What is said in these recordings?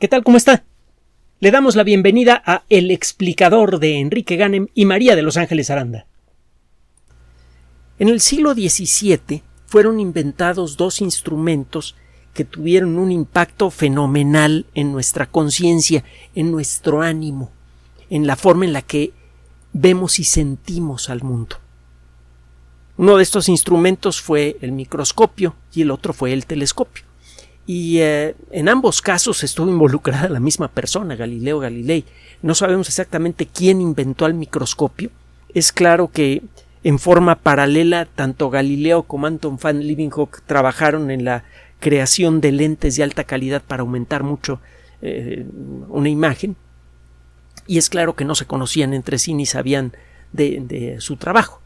¿Qué tal? ¿Cómo está? Le damos la bienvenida a El explicador de Enrique Ganem y María de Los Ángeles Aranda. En el siglo XVII fueron inventados dos instrumentos que tuvieron un impacto fenomenal en nuestra conciencia, en nuestro ánimo, en la forma en la que vemos y sentimos al mundo. Uno de estos instrumentos fue el microscopio y el otro fue el telescopio y eh, en ambos casos estuvo involucrada la misma persona, Galileo Galilei. No sabemos exactamente quién inventó el microscopio. Es claro que en forma paralela tanto Galileo como Anton van Leeuwenhoek trabajaron en la creación de lentes de alta calidad para aumentar mucho eh, una imagen y es claro que no se conocían entre sí ni sabían de su trabajo.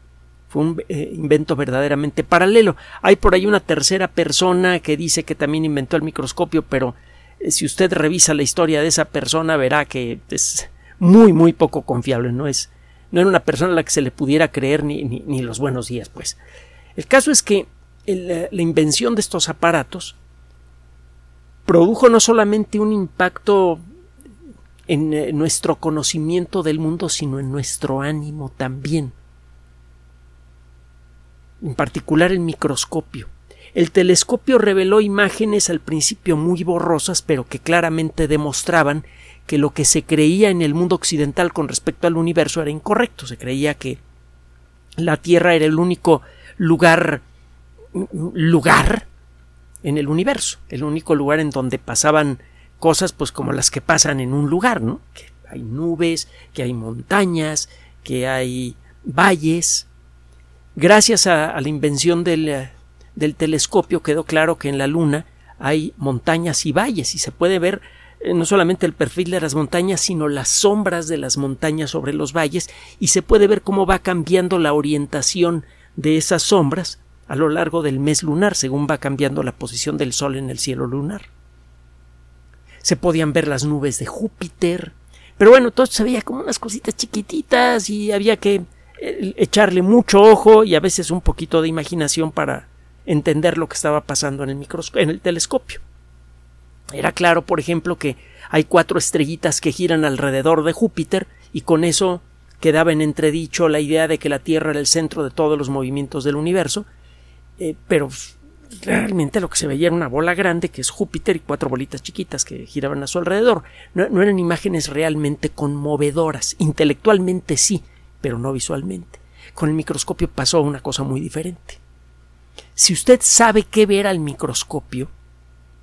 Fue un eh, invento verdaderamente paralelo. Hay por ahí una tercera persona que dice que también inventó el microscopio, pero eh, si usted revisa la historia de esa persona verá que es muy muy poco confiable, no es no era una persona a la que se le pudiera creer ni, ni, los buenos días, pues. El caso es que eh, la invención de estos aparatos produjo no solamente un impacto en nuestro conocimiento del mundo, sino en nuestro ánimo también en particular el microscopio. El telescopio reveló imágenes al principio muy borrosas, pero que claramente demostraban que lo que se creía en el mundo occidental con respecto al universo era incorrecto. Se creía que la Tierra era el único lugar lugar en el universo, el único lugar en donde pasaban cosas pues como las que pasan en un lugar, ¿no? Que hay nubes, que hay montañas, que hay valles, Gracias a, la invención eh, del, telescopio quedó claro que en la Luna hay montañas y valles y se puede ver eh, no solamente el perfil de las montañas, sino las sombras de las montañas sobre los valles y se puede ver cómo va cambiando la orientación de esas sombras a lo largo del mes lunar, según va cambiando la posición del Sol en el cielo lunar. Se podían ver las nubes de Júpiter, pero bueno, todo se veía como unas cositas chiquititas y había que echarle mucho ojo y a veces un poquito de imaginación para entender lo que estaba pasando en el en el telescopio. Era claro, por ejemplo, que hay cuatro estrellitas que giran alrededor de Júpiter y con eso quedaba en entredicho la idea de que la Tierra era el centro de todos los movimientos del universo, eh, pero realmente lo que se veía era una bola grande que es Júpiter y cuatro bolitas chiquitas que giraban a su alrededor. no eran imágenes realmente conmovedoras, intelectualmente sí, pero no visualmente. Con el microscopio pasó una cosa muy diferente. Si usted sabe qué ver al microscopio,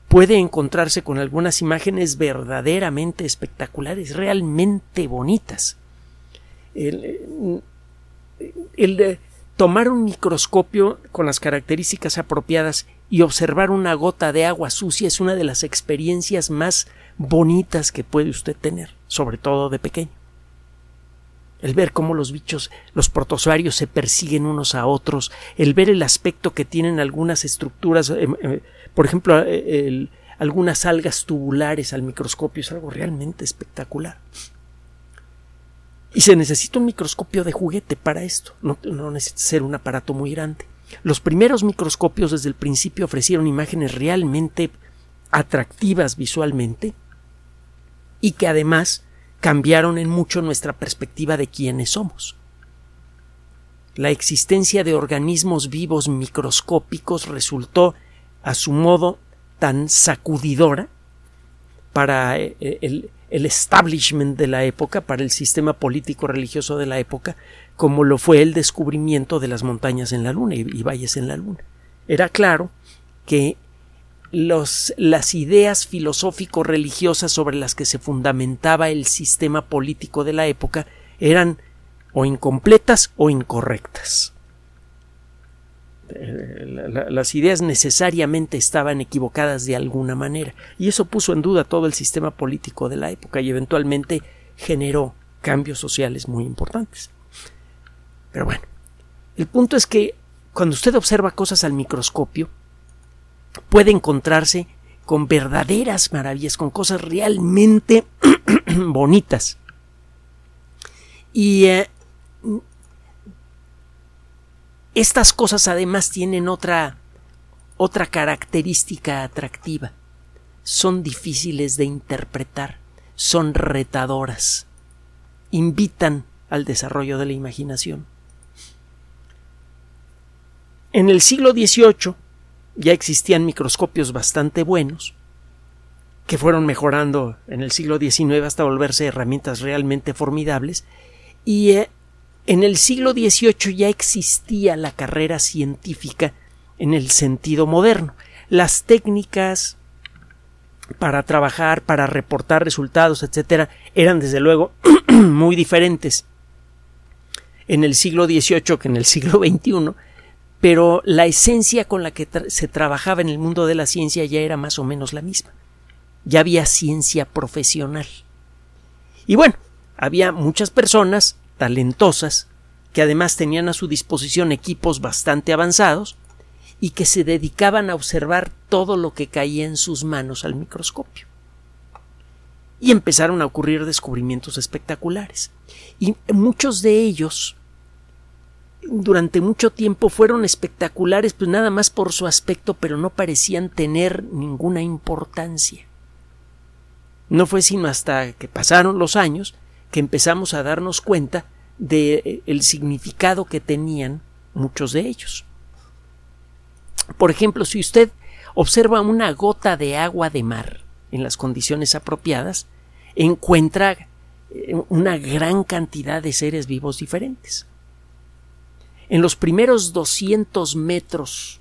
puede encontrarse con algunas imágenes verdaderamente espectaculares, realmente bonitas. El, el, tomar un microscopio con las características apropiadas y observar una gota de agua sucia es una de las experiencias más bonitas que puede usted tener, sobre todo de pequeño el ver cómo los bichos, los protozoarios se persiguen unos a otros, el ver el aspecto que tienen algunas estructuras, em, em, por ejemplo, eh, algunas algas tubulares al microscopio es algo realmente espectacular. Y se necesita un microscopio de juguete para esto, no, no necesita ser un aparato muy grande. Los primeros microscopios desde el principio ofrecieron imágenes realmente atractivas visualmente y que además cambiaron en mucho nuestra perspectiva de quiénes somos. La existencia de organismos vivos microscópicos resultó, a su modo, tan sacudidora para eh, eh, el, establishment de la época, para el sistema político religioso de la época, como lo fue el descubrimiento de las montañas en la Luna y valles en la Luna. Era claro que las ideas filosófico-religiosas sobre las que se fundamentaba el sistema político de la época eran o incompletas o incorrectas. Eh, las ideas necesariamente estaban equivocadas de alguna manera y eso puso en duda todo el sistema político de la época y eventualmente generó cambios sociales muy importantes. Pero bueno, el punto es que cuando usted observa cosas al microscopio, puede encontrarse con verdaderas maravillas, con cosas realmente bonitas. Y eh, estas cosas además tienen otra otra característica atractiva. son difíciles de interpretar, son retadoras, invitan al desarrollo de la imaginación. En el siglo XVIII ya existían microscopios bastante buenos, que fueron mejorando en el siglo XIX hasta volverse herramientas realmente formidables, y eh, en el siglo XVIII ya existía la carrera científica en el sentido moderno. Las técnicas para trabajar, para reportar resultados, etcétera, eran desde luego muy diferentes en el siglo XVIII que en el siglo XXI, pero la esencia con la que se trabajaba en el mundo de la ciencia ya era más o menos la misma. Ya había ciencia profesional. Y bueno, había muchas personas talentosas que además tenían a su disposición equipos bastante avanzados y que se dedicaban a observar todo lo que caía en sus manos al microscopio. Y empezaron a ocurrir descubrimientos espectaculares. Y muchos de ellos durante mucho tiempo fueron espectaculares, pues nada más por su aspecto, pero no parecían tener ninguna importancia. No fue sino hasta que pasaron los años que empezamos a darnos cuenta de el significado que tenían muchos de ellos. Por ejemplo, si usted observa una gota de agua de mar en las condiciones apropiadas, encuentra eh, una gran cantidad de seres vivos diferentes. En los primeros 200 metros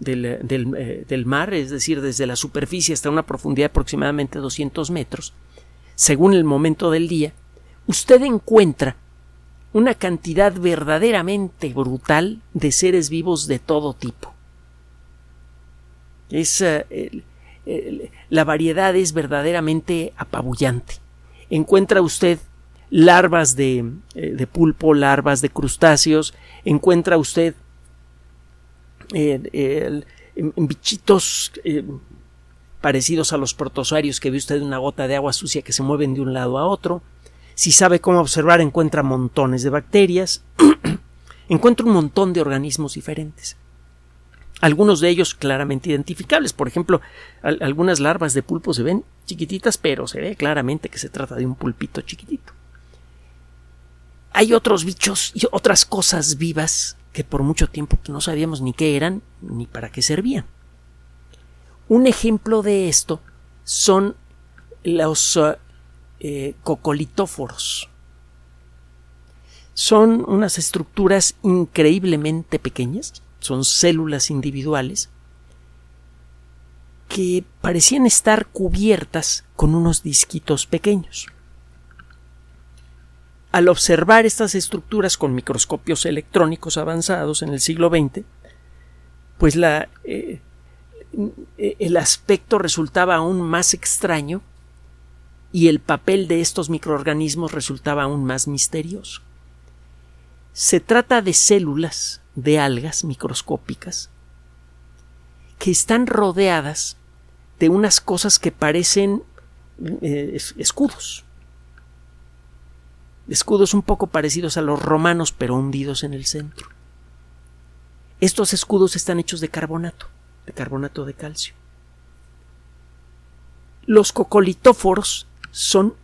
del, eh, del, mar, es decir, desde la superficie hasta una profundidad de aproximadamente 200 metros, según el momento del día, usted encuentra una cantidad verdaderamente brutal de seres vivos de todo tipo. la variedad es verdaderamente apabullante. Encuentra usted larvas de, eh, pulpo, larvas de crustáceos, encuentra usted eh, bichitos eh, parecidos a los protozoarios que ve usted en una gota de agua sucia que se mueven de un lado a otro, si sabe cómo observar, encuentra montones de bacterias, encuentra un montón de organismos diferentes. Algunos de ellos claramente identificables. Por ejemplo, algunas larvas de pulpo se ven chiquititas, pero se ve claramente que se trata de un pulpito chiquitito. Hay otros bichos y otras cosas vivas que por mucho tiempo no sabíamos ni qué eran ni para qué servían. Un ejemplo de esto son los eh, cocolitóforos. Son unas estructuras increíblemente pequeñas, son células individuales que parecían estar cubiertas con unos disquitos pequeños. Al observar estas estructuras con microscopios electrónicos avanzados en el siglo XX, pues la, eh, el aspecto resultaba aún más extraño y el papel de estos microorganismos resultaba aún más misterioso. Se trata de células de algas microscópicas que están rodeadas de unas cosas que parecen eh, escudos. Escudos un poco parecidos a los romanos pero hundidos en el centro. Estos escudos están hechos de carbonato, de carbonato de calcio. Los cocolitóforos son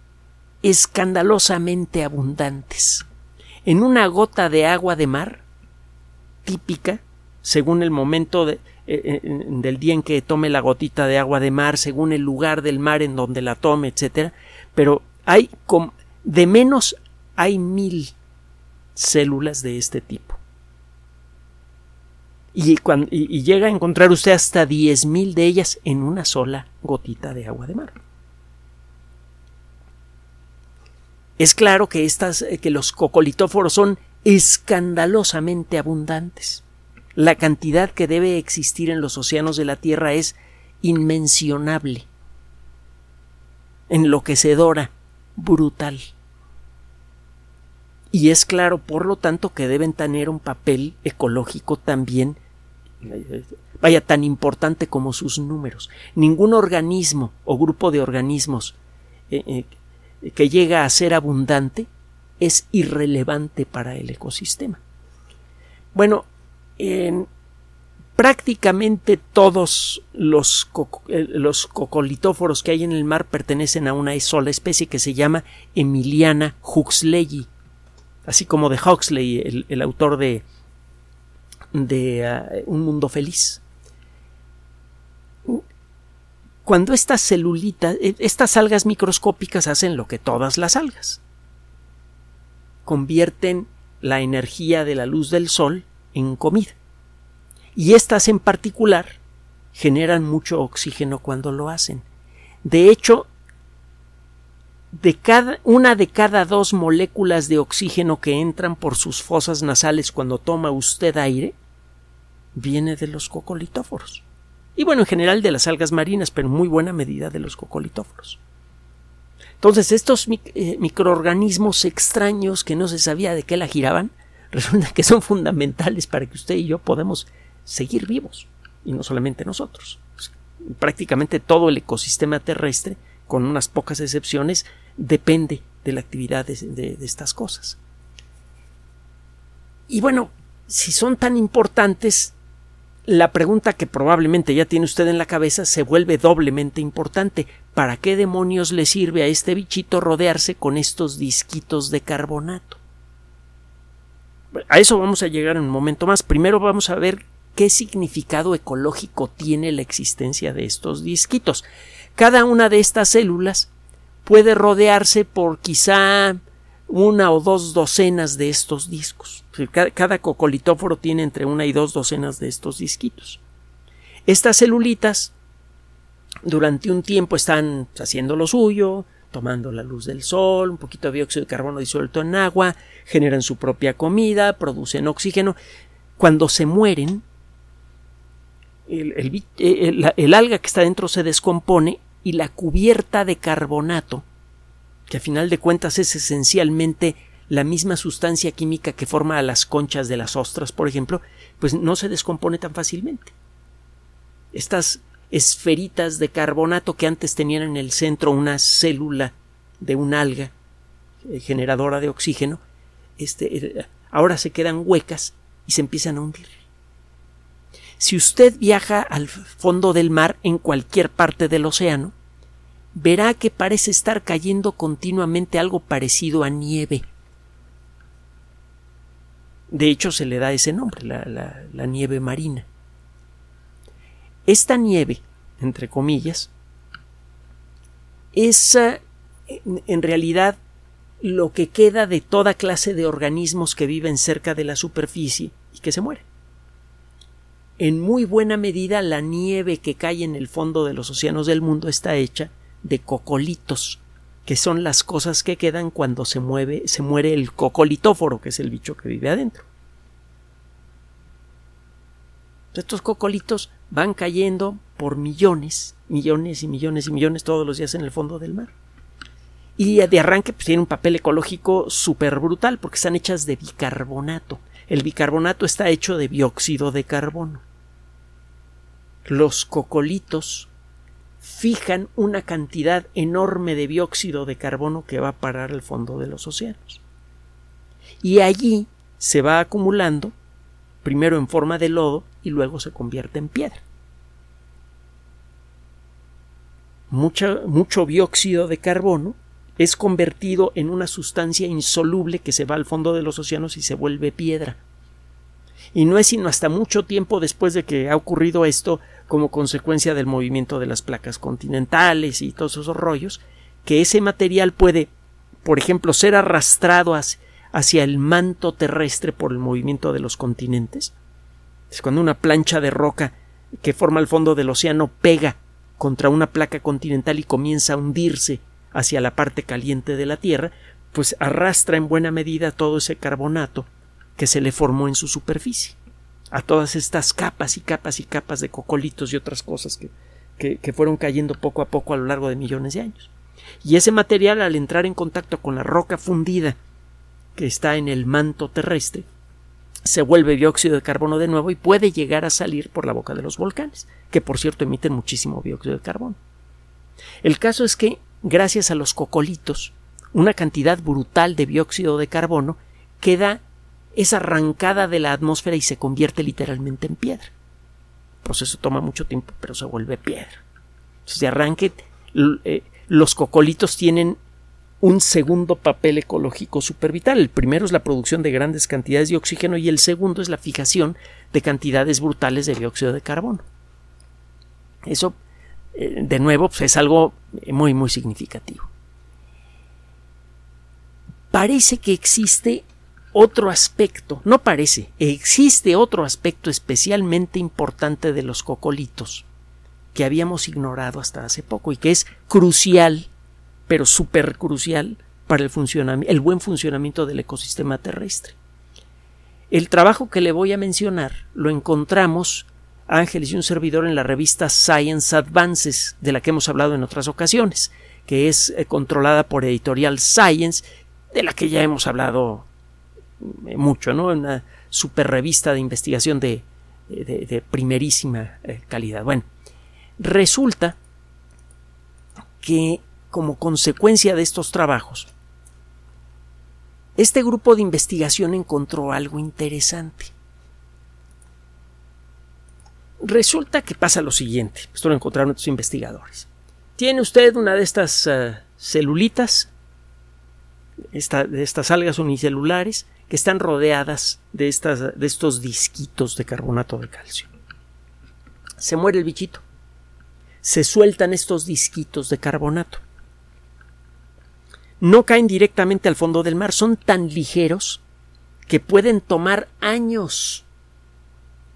escandalosamente abundantes. En una gota de agua de mar, típica, según el momento eh, eh, del día en que tome la gotita de agua de mar, según el lugar del mar en donde la tome, etc. Pero hay de menos hay mil células de este tipo. Y, llega a encontrar usted hasta diez mil de ellas en una sola gotita de agua de mar. Es claro que, estas, eh, que los cocolitóforos son escandalosamente abundantes. La cantidad que debe existir en los océanos de la Tierra es inmencionable, enloquecedora, brutal. Y es claro, por lo tanto, que deben tener un papel ecológico también, eh, vaya, tan importante como sus números. Ningún organismo o grupo de organismos eh, que llega a ser abundante es irrelevante para el ecosistema. Bueno, prácticamente todos los, eh, los, cocolitóforos que hay en el mar pertenecen a una sola especie que se llama Emiliana huxleyi, así como de Huxley, el, autor de, de ah, Un Mundo Feliz. Cuando estas celulitas, eh, estas algas microscópicas hacen lo que todas las algas, convierten la energía de la luz del sol en comida. Y estas en particular generan mucho oxígeno cuando lo hacen. De hecho, de cada, una de cada dos moléculas de oxígeno que entran por sus fosas nasales cuando toma usted aire viene de los cocolitóforos. Y bueno, en general de las algas marinas, pero en muy buena medida de los cocolitóforos. Entonces, estos eh, microorganismos extraños que no se sabía de qué la giraban, resulta que son fundamentales para que usted y yo podamos seguir vivos. Y no solamente nosotros. Prácticamente todo el ecosistema terrestre, con unas pocas excepciones, depende de la actividad de, estas cosas. Y bueno, si son tan importantes, la pregunta que probablemente ya tiene usted en la cabeza se vuelve doblemente importante. ¿Para qué demonios le sirve a este bichito rodearse con estos disquitos de carbonato? A eso vamos a llegar en un momento más. Primero vamos a ver qué significado ecológico tiene la existencia de estos disquitos. Cada una de estas células puede rodearse por quizá una o dos docenas de estos discos. Cada, cocolitóforo tiene entre una y dos docenas de estos disquitos. Estas celulitas durante un tiempo están haciendo lo suyo, tomando la luz del sol, un poquito de dióxido de carbono disuelto en agua, generan su propia comida, producen oxígeno. Cuando se mueren, el, el, alga que está dentro se descompone y la cubierta de carbonato, que a final de cuentas es esencialmente la misma sustancia química que forma a las conchas de las ostras, por ejemplo, pues no se descompone tan fácilmente. Estas esferitas de carbonato que antes tenían en el centro una célula de un alga eh, generadora de oxígeno, este, eh, ahora se quedan huecas y se empiezan a hundir. Si usted viaja al fondo del mar en cualquier parte del océano, verá que parece estar cayendo continuamente algo parecido a nieve. De hecho, se le da ese nombre, la, nieve marina. Esta nieve, entre comillas, es eh, en realidad lo que queda de toda clase de organismos que viven cerca de la superficie y que se mueren en muy buena medida la nieve que cae en el fondo de los océanos del mundo está hecha de cocolitos, que son las cosas que quedan cuando se mueve, se muere el cocolitóforo, que es el bicho que vive adentro. Estos cocolitos van cayendo por millones, millones y millones y millones todos los días en el fondo del mar. Y de arranque pues, tienen un papel ecológico súper brutal porque están hechas de bicarbonato. El bicarbonato está hecho de dióxido de carbono los cocolitos fijan una cantidad enorme de dióxido de carbono que va a parar al fondo de los océanos. Y allí se va acumulando, primero en forma de lodo y luego se convierte en piedra. mucho dióxido de carbono es convertido en una sustancia insoluble que se va al fondo de los océanos y se vuelve piedra y no es sino hasta mucho tiempo después de que ha ocurrido esto como consecuencia del movimiento de las placas continentales y todos esos rollos, que ese material puede, por ejemplo, ser arrastrado hacia, el manto terrestre por el movimiento de los continentes. Es cuando una plancha de roca que forma el fondo del océano pega contra una placa continental y comienza a hundirse hacia la parte caliente de la Tierra, pues arrastra en buena medida todo ese carbonato que se le formó en su superficie, a todas estas capas y capas y capas de cocolitos y otras cosas que, que, fueron cayendo poco a poco a lo largo de millones de años. Y ese material, al entrar en contacto con la roca fundida que está en el manto terrestre, se vuelve dióxido de carbono de nuevo y puede llegar a salir por la boca de los volcanes, que por cierto emiten muchísimo dióxido de carbono. El caso es que, gracias a los cocolitos, una cantidad brutal de dióxido de carbono queda es arrancada de la atmósfera y se convierte literalmente en piedra. proceso toma mucho tiempo, pero se vuelve piedra. Entonces, de arranque, eh, los cocolitos tienen un segundo papel ecológico supervital. El primero es la producción de grandes cantidades de oxígeno y el segundo es la fijación de cantidades brutales de dióxido de carbono. Eso, eh, de nuevo, pues, es algo muy, muy significativo. Parece que existe otro aspecto, no parece, existe otro aspecto especialmente importante de los cocolitos que habíamos ignorado hasta hace poco y que es crucial, pero súper crucial para el, el buen funcionamiento del ecosistema terrestre. El trabajo que le voy a mencionar lo encontramos Ángeles y un servidor en la revista Science Advances, de la que hemos hablado en otras ocasiones, que es eh, controlada por Editorial Science, de la que ya hemos hablado mucho, ¿no? Una super revista de investigación de, de, primerísima eh, calidad. Bueno, resulta que como consecuencia de estos trabajos, este grupo de investigación encontró algo interesante. Resulta que pasa lo siguiente, esto lo encontraron estos investigadores. Tiene usted una de estas eh, celulitas, de estas algas unicelulares, que están rodeadas de, estas, de estos disquitos de carbonato de calcio. Se muere el bichito. Se sueltan estos disquitos de carbonato. No caen directamente al fondo del mar, son tan ligeros que pueden tomar años.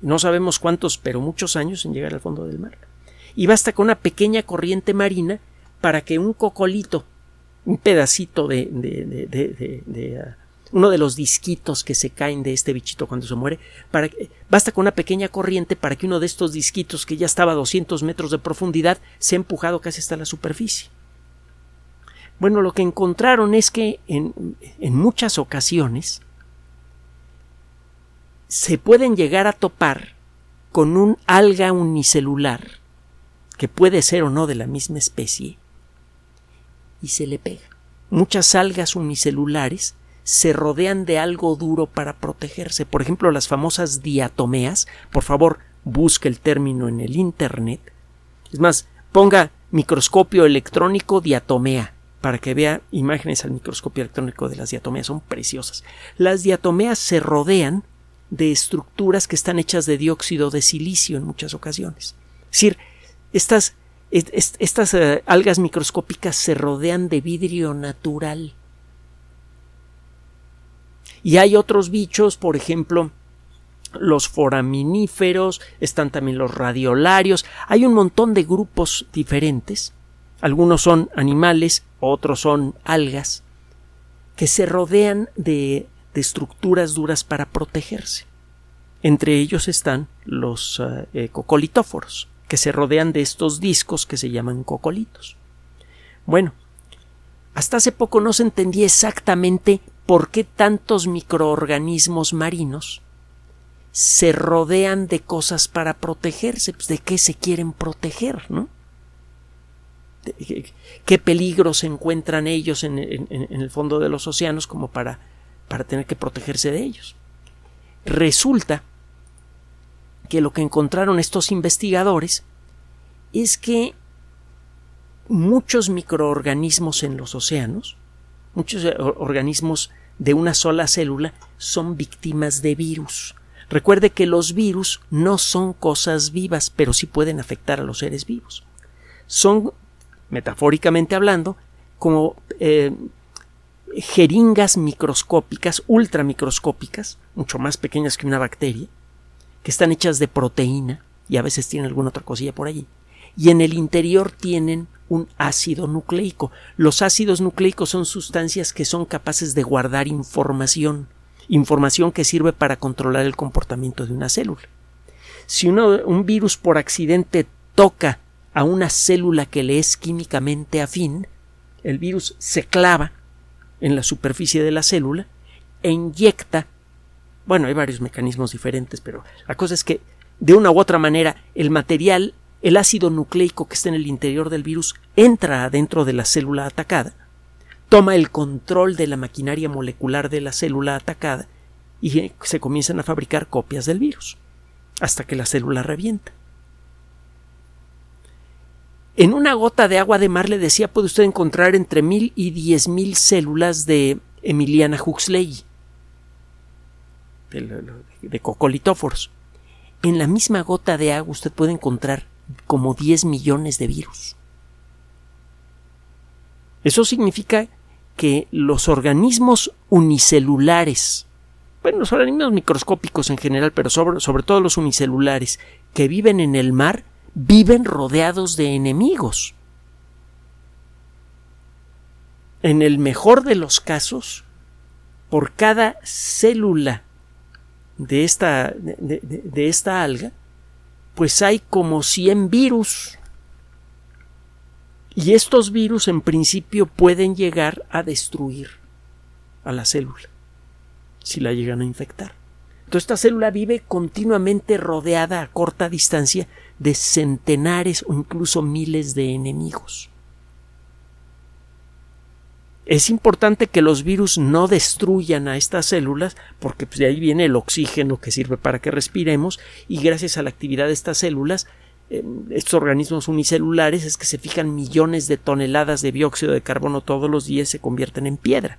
No sabemos cuántos, pero muchos años en llegar al fondo del mar. Y basta con una pequeña corriente marina para que un cocolito, un pedacito de, de, de ah, uno de los disquitos que se caen de este bichito cuando se muere, para, basta con una pequeña corriente para que uno de estos disquitos que ya estaba a 200 metros de profundidad se ha empujado casi hasta la superficie. Bueno, lo que encontraron es que en, en muchas ocasiones se pueden llegar a topar con un alga unicelular que puede ser o no de la misma especie y se le pega. Muchas algas unicelulares se rodean de algo duro para protegerse. Por ejemplo, las famosas diatomeas. Por favor, busque el término en el Internet. Es más, ponga microscopio electrónico diatomea para que vea imágenes al microscopio electrónico de las diatomeas. Son preciosas. Las diatomeas se rodean de estructuras que están hechas de dióxido de silicio en muchas ocasiones. Es decir, estas, estas eh, algas microscópicas se rodean de vidrio natural y hay otros bichos, por ejemplo, los foraminíferos, están también los radiolarios, hay un montón de grupos diferentes, algunos son animales, otros son algas, que se rodean de, estructuras duras para protegerse. Entre ellos están los eh, eh, cocolitóforos, que se rodean de estos discos que se llaman cocolitos. Bueno, hasta hace poco no se entendía exactamente por qué tantos microorganismos marinos se rodean de cosas para protegerse, pues de qué se quieren proteger, ¿no? ¿Qué peligros encuentran ellos en, el fondo de los océanos como para tener que protegerse de ellos? Resulta que lo que encontraron estos investigadores es que muchos microorganismos en los océanos muchos eh, organismos de una sola célula son víctimas de virus. Recuerde que los virus no son cosas vivas, pero sí pueden afectar a los seres vivos. Son, metafóricamente hablando, como eh, jeringas microscópicas, ultramicroscópicas, mucho más pequeñas que una bacteria, que están hechas de proteína y a veces tienen alguna otra cosilla por allí. Y en el interior tienen un ácido nucleico. Los ácidos nucleicos son sustancias que son capaces de guardar información, información que sirve para controlar el comportamiento de una célula. Si un virus por accidente toca a una célula que le es químicamente afín, el virus se clava en la superficie de la célula e inyecta bueno, hay varios mecanismos diferentes, pero la cosa es que de una u otra manera el material el ácido nucleico que está en el interior del virus entra adentro de la célula atacada, toma el control de la maquinaria molecular de la célula atacada y se comienzan a fabricar copias del virus hasta que la célula revienta. En una gota de agua de mar, le decía, puede usted encontrar entre mil y diez mil células de Emiliana Huxley, de, de cocolitóforos. En la misma gota de agua usted puede encontrar como 10 millones de virus. Eso significa que los organismos unicelulares, bueno, los organismos microscópicos en general, pero sobre, sobre todo los unicelulares que viven en el mar, viven rodeados de enemigos. En el mejor de los casos, por cada célula de esta, de, de esta alga, pues hay como 100 virus. Y estos virus en principio pueden llegar a destruir a la célula si la llegan a infectar. Entonces esta célula vive continuamente rodeada a corta distancia de centenares o incluso miles de enemigos. Es importante que los virus no destruyan a estas células porque pues, de ahí viene el oxígeno que sirve para que respiremos y gracias a la actividad de estas células em, estos organismos unicelulares es que se fijan millones de toneladas de dióxido de carbono todos los días se convierten en piedra.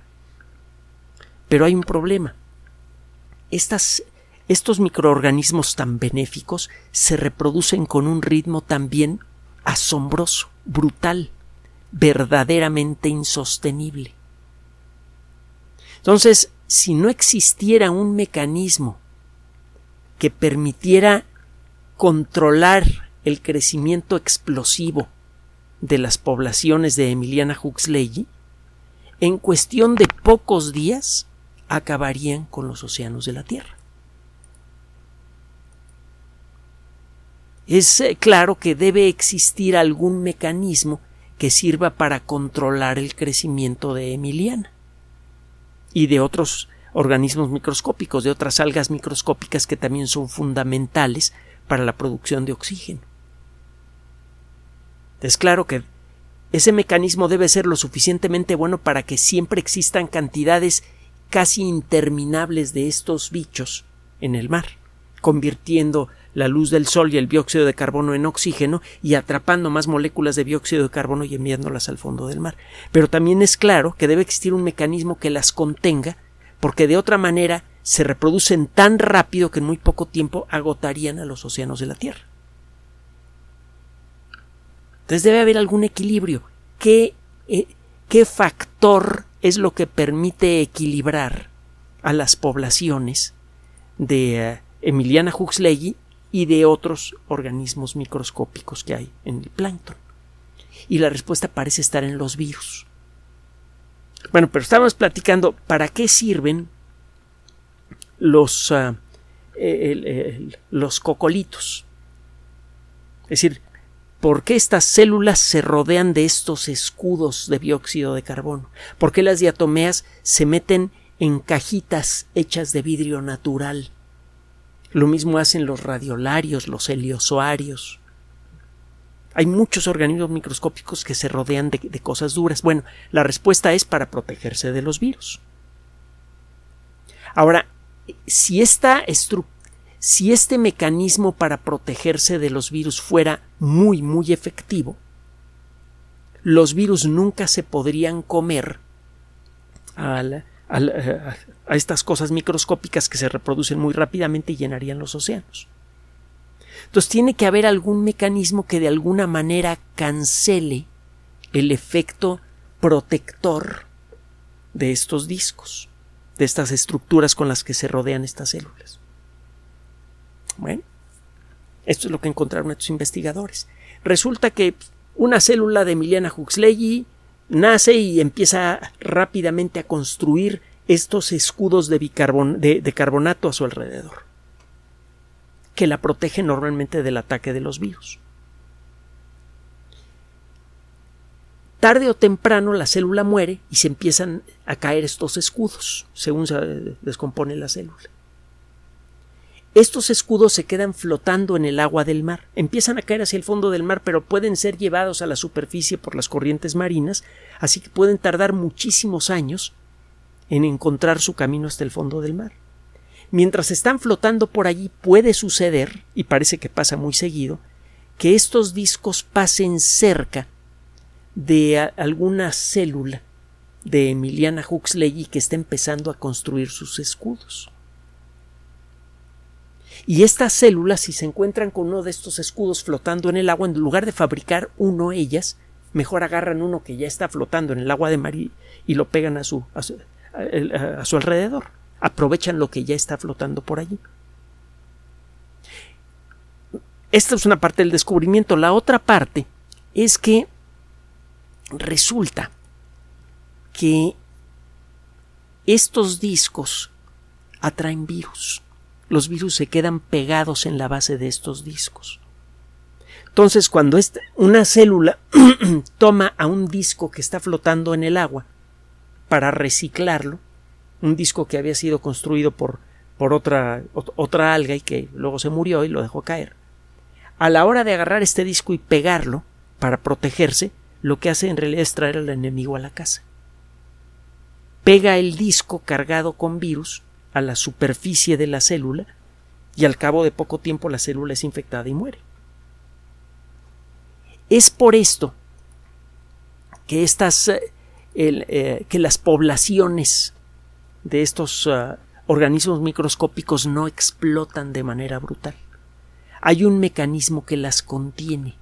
Pero hay un problema. Estas, estos microorganismos tan benéficos se reproducen con un ritmo también asombroso, brutal verdaderamente insostenible. Entonces, si no existiera un mecanismo que permitiera controlar el crecimiento explosivo de las poblaciones de Emiliana Huxley, en cuestión de pocos días acabarían con los océanos de la Tierra. Es eh, claro que debe existir algún mecanismo que sirva para controlar el crecimiento de Emiliana y de otros organismos microscópicos, de otras algas microscópicas que también son fundamentales para la producción de oxígeno. Es claro que ese mecanismo debe ser lo suficientemente bueno para que siempre existan cantidades casi interminables de estos bichos en el mar, convirtiendo la luz del sol y el dióxido de carbono en oxígeno y atrapando más moléculas de dióxido de carbono y enviándolas al fondo del mar. Pero también es claro que debe existir un mecanismo que las contenga, porque de otra manera se reproducen tan rápido que en muy poco tiempo agotarían a los océanos de la Tierra. Entonces debe haber algún equilibrio. ¿Qué, eh, qué factor es lo que permite equilibrar a las poblaciones de eh, Emiliana Huxley y de otros organismos microscópicos que hay en el plancton. Y la respuesta parece estar en los virus. Bueno, pero estábamos platicando para qué sirven los, ah, los cocolitos. Es decir, ¿por qué estas células se rodean de estos escudos de dióxido de carbono? ¿Por qué las diatomeas se meten en cajitas hechas de vidrio natural? Lo mismo hacen los radiolarios, los heliozoarios. Hay muchos organismos microscópicos que se rodean de, cosas duras. Bueno, la respuesta es para protegerse de los virus. Ahora, si, esta si este mecanismo para protegerse de los virus fuera muy, muy efectivo, los virus nunca se podrían comer al, a, estas cosas microscópicas que se reproducen muy rápidamente y llenarían los océanos. Entonces tiene que haber algún mecanismo que de alguna manera cancele el efecto protector de estos discos, de estas estructuras con las que se rodean estas células. Bueno, esto es lo que encontraron estos investigadores. Resulta que una célula de Emiliana Huxley nace y empieza rápidamente a construir estos escudos de, carbonato a su alrededor, que la protegen normalmente del ataque de los virus. Tarde o temprano la célula muere y se empiezan a caer estos escudos, según se descompone la célula. Estos escudos se quedan flotando en el agua del mar, empiezan a caer hacia el fondo del mar, pero pueden ser llevados a la superficie por las corrientes marinas, así que pueden tardar muchísimos años en encontrar su camino hasta el fondo del mar. Mientras están flotando por allí puede suceder, y parece que pasa muy seguido, que estos discos pasen cerca de alguna célula de Emiliana Huxley que está empezando a construir sus escudos. Y estas células, si se encuentran con uno de estos escudos flotando en el agua, en lugar de fabricar uno ellas, mejor agarran uno que ya está flotando en el agua de mar y lo pegan a su, a su, alrededor. Aprovechan lo que ya está flotando por allí. Esta es una parte del descubrimiento. La otra parte es que resulta que estos discos atraen virus. Los virus se quedan pegados en la base de estos discos. Entonces, cuando una célula toma a un disco que está flotando en el agua para reciclarlo, un disco que había sido construido por, por otra, otra alga y que luego se murió y lo dejó caer, a la hora de agarrar este disco y pegarlo para protegerse, lo que hace en realidad es traer al enemigo a la casa. Pega el disco cargado con virus a la superficie de la célula y al cabo de poco tiempo la célula es infectada y muere. Es por esto que estas eh, eh, que las poblaciones de estos ah, organismos microscópicos no explotan de manera brutal. Hay un mecanismo que las contiene.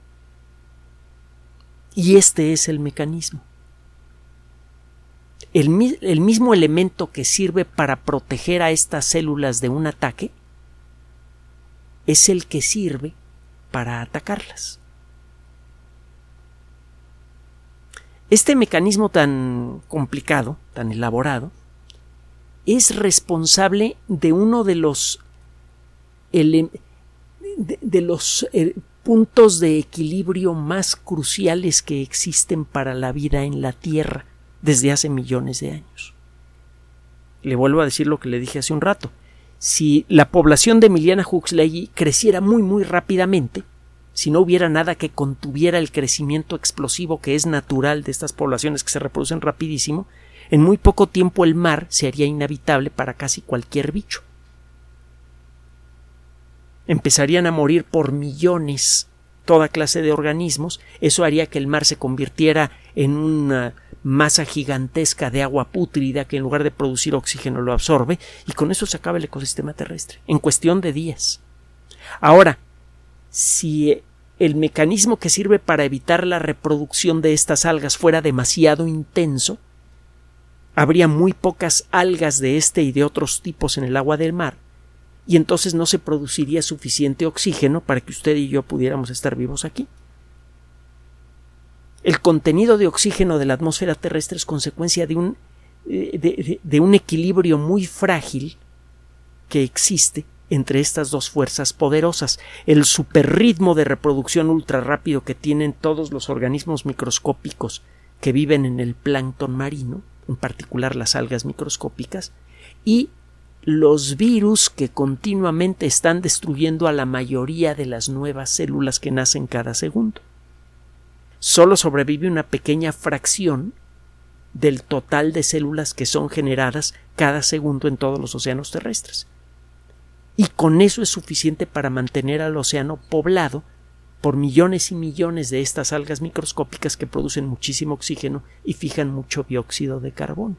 Y este es el mecanismo. El, mismo elemento que sirve para proteger a estas células de un ataque es el que sirve para atacarlas. Este mecanismo tan complicado, tan elaborado, es responsable de uno de los de, los eh, puntos de equilibrio más cruciales que existen para la vida en la Tierra desde hace millones de años. Le vuelvo a decir lo que le dije hace un rato. Si la población de Emiliana Huxley creciera muy muy rápidamente, si no hubiera nada que contuviera el crecimiento explosivo que es natural de estas poblaciones que se reproducen rapidísimo, en muy poco tiempo el mar se haría inhabitable para casi cualquier bicho. Empezarían a morir por millones toda clase de organismos, eso haría que el mar se convirtiera en una masa gigantesca de agua pútrida que en lugar de producir oxígeno lo absorbe, y con eso se acaba el ecosistema terrestre, en cuestión de días. Ahora, si el mecanismo que sirve para evitar la reproducción de estas algas fuera demasiado intenso, habría muy pocas algas de este y de otros tipos en el agua del mar, y entonces no se produciría suficiente oxígeno para que usted y yo pudiéramos estar vivos aquí. El contenido de oxígeno de la atmósfera terrestre es consecuencia de un, eh, de un equilibrio muy frágil que existe entre estas dos fuerzas poderosas, el superritmo de reproducción ultra rápido que tienen todos los organismos microscópicos que viven en el plancton marino, en particular las algas microscópicas, y los virus que continuamente están destruyendo a la mayoría de las nuevas células que nacen cada segundo. Solo sobrevive una pequeña fracción del total de células que son generadas cada segundo en todos los océanos terrestres y con eso es suficiente para mantener al océano poblado por millones y millones de estas algas microscópicas que producen muchísimo oxígeno y fijan mucho dióxido de carbono.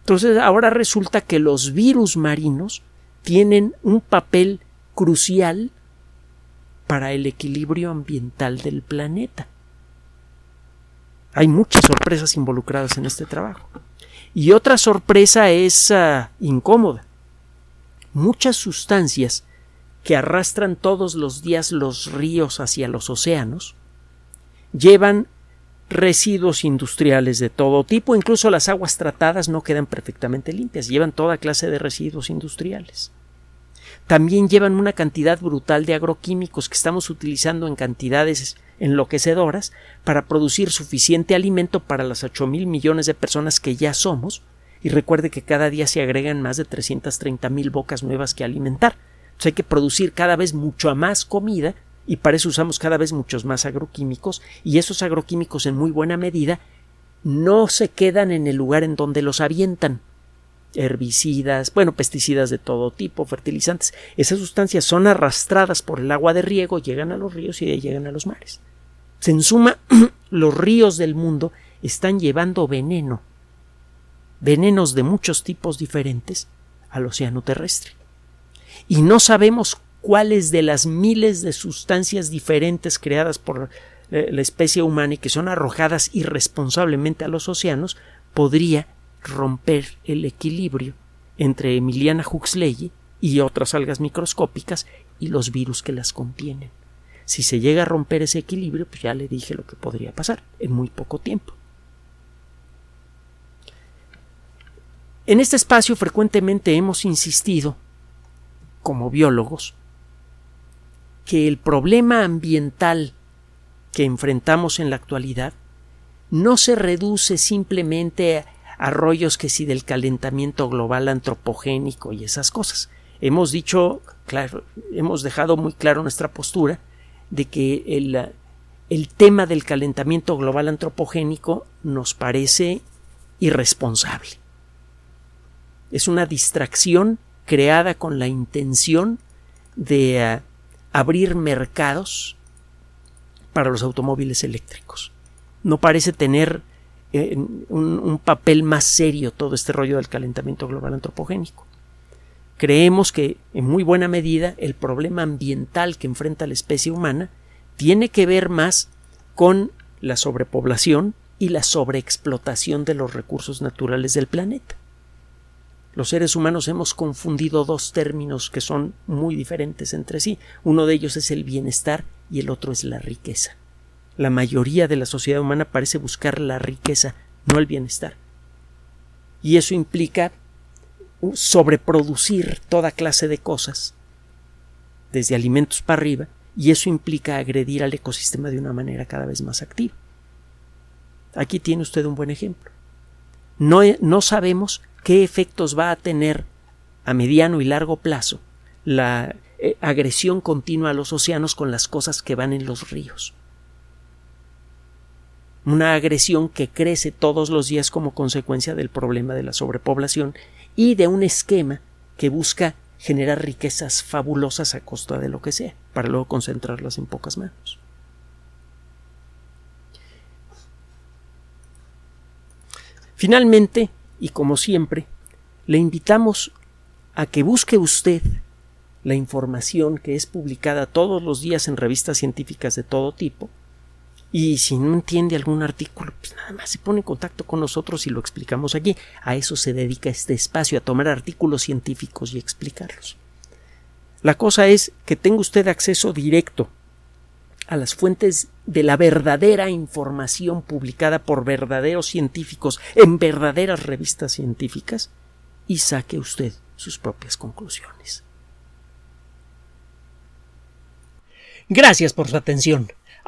Entonces ahora resulta que los virus marinos tienen un papel crucial para el equilibrio ambiental del planeta. Hay muchas sorpresas involucradas en este trabajo. Y otra sorpresa es ah, incómoda muchas sustancias que arrastran todos los días los ríos hacia los océanos llevan residuos industriales de todo tipo, incluso las aguas tratadas no quedan perfectamente limpias, llevan toda clase de residuos industriales. También llevan una cantidad brutal de agroquímicos que estamos utilizando en cantidades enloquecedoras para producir suficiente alimento para las ocho mil millones de personas que ya somos. Y recuerde que cada día se agregan más de 330 mil bocas nuevas que alimentar. Entonces hay que producir cada vez mucho más comida y para eso usamos cada vez muchos más agroquímicos. Y esos agroquímicos en muy buena medida no se quedan en el lugar en donde los avientan, herbicidas, bueno, pesticidas de todo tipo, fertilizantes. Esas sustancias son arrastradas por el agua de riego, llegan a los ríos y ahí llegan a los mares. en suma, los ríos del mundo están llevando veneno, venenos de muchos tipos diferentes, al océano terrestre. Y no sabemos cuáles de las miles de sustancias diferentes creadas por eh, la especie humana y que son arrojadas irresponsablemente a los océanos podría romper el equilibrio entre Emiliana Huxley y otras algas microscópicas y los virus que las contienen. Si se llega a romper ese equilibrio, pues ya le dije lo que podría pasar en muy poco tiempo. En este espacio frecuentemente hemos insistido, como biólogos, que el problema ambiental que enfrentamos en la actualidad no se reduce simplemente a rollos que si del calentamiento global antropogénico y esas cosas. Hemos dicho, claro, hemos dejado muy claro nuestra postura de que el, el tema del calentamiento global antropogénico nos parece irresponsable. Es una distracción creada con la intención de eh, abrir mercados para los automóviles eléctricos. No parece tener eh, un, papel más serio todo este rollo del calentamiento global antropogénico. Creemos que, en muy buena medida, el problema ambiental que enfrenta la especie humana tiene que ver más con la sobrepoblación y la sobreexplotación de los recursos naturales del planeta. Los seres humanos hemos confundido dos términos que son muy diferentes entre sí. Uno de ellos es el bienestar y el otro es la riqueza. La mayoría de la sociedad humana parece buscar la riqueza, no el bienestar. Y eso implica sobreproducir toda clase de cosas, desde alimentos para arriba, y eso implica agredir al ecosistema de una manera cada vez más activa. Aquí tiene usted un buen ejemplo. No, no sabemos qué efectos va a tener a mediano y largo plazo la eh, agresión continua a los océanos con las cosas que van en los ríos. Una agresión que crece todos los días como consecuencia del problema de la sobrepoblación y de un esquema que busca generar riquezas fabulosas a costa de lo que sea, para luego concentrarlas en pocas manos. Finalmente, y como siempre, le invitamos a que busque usted la información que es publicada todos los días en revistas científicas de todo tipo. Y si no entiende algún artículo, pues nada más se pone en contacto con nosotros y lo explicamos aquí. A eso se dedica este espacio, a tomar artículos científicos y explicarlos. La cosa es que tenga usted acceso directo a las fuentes de la verdadera información publicada por verdaderos científicos en verdaderas revistas científicas y saque usted sus propias conclusiones. Gracias por su atención.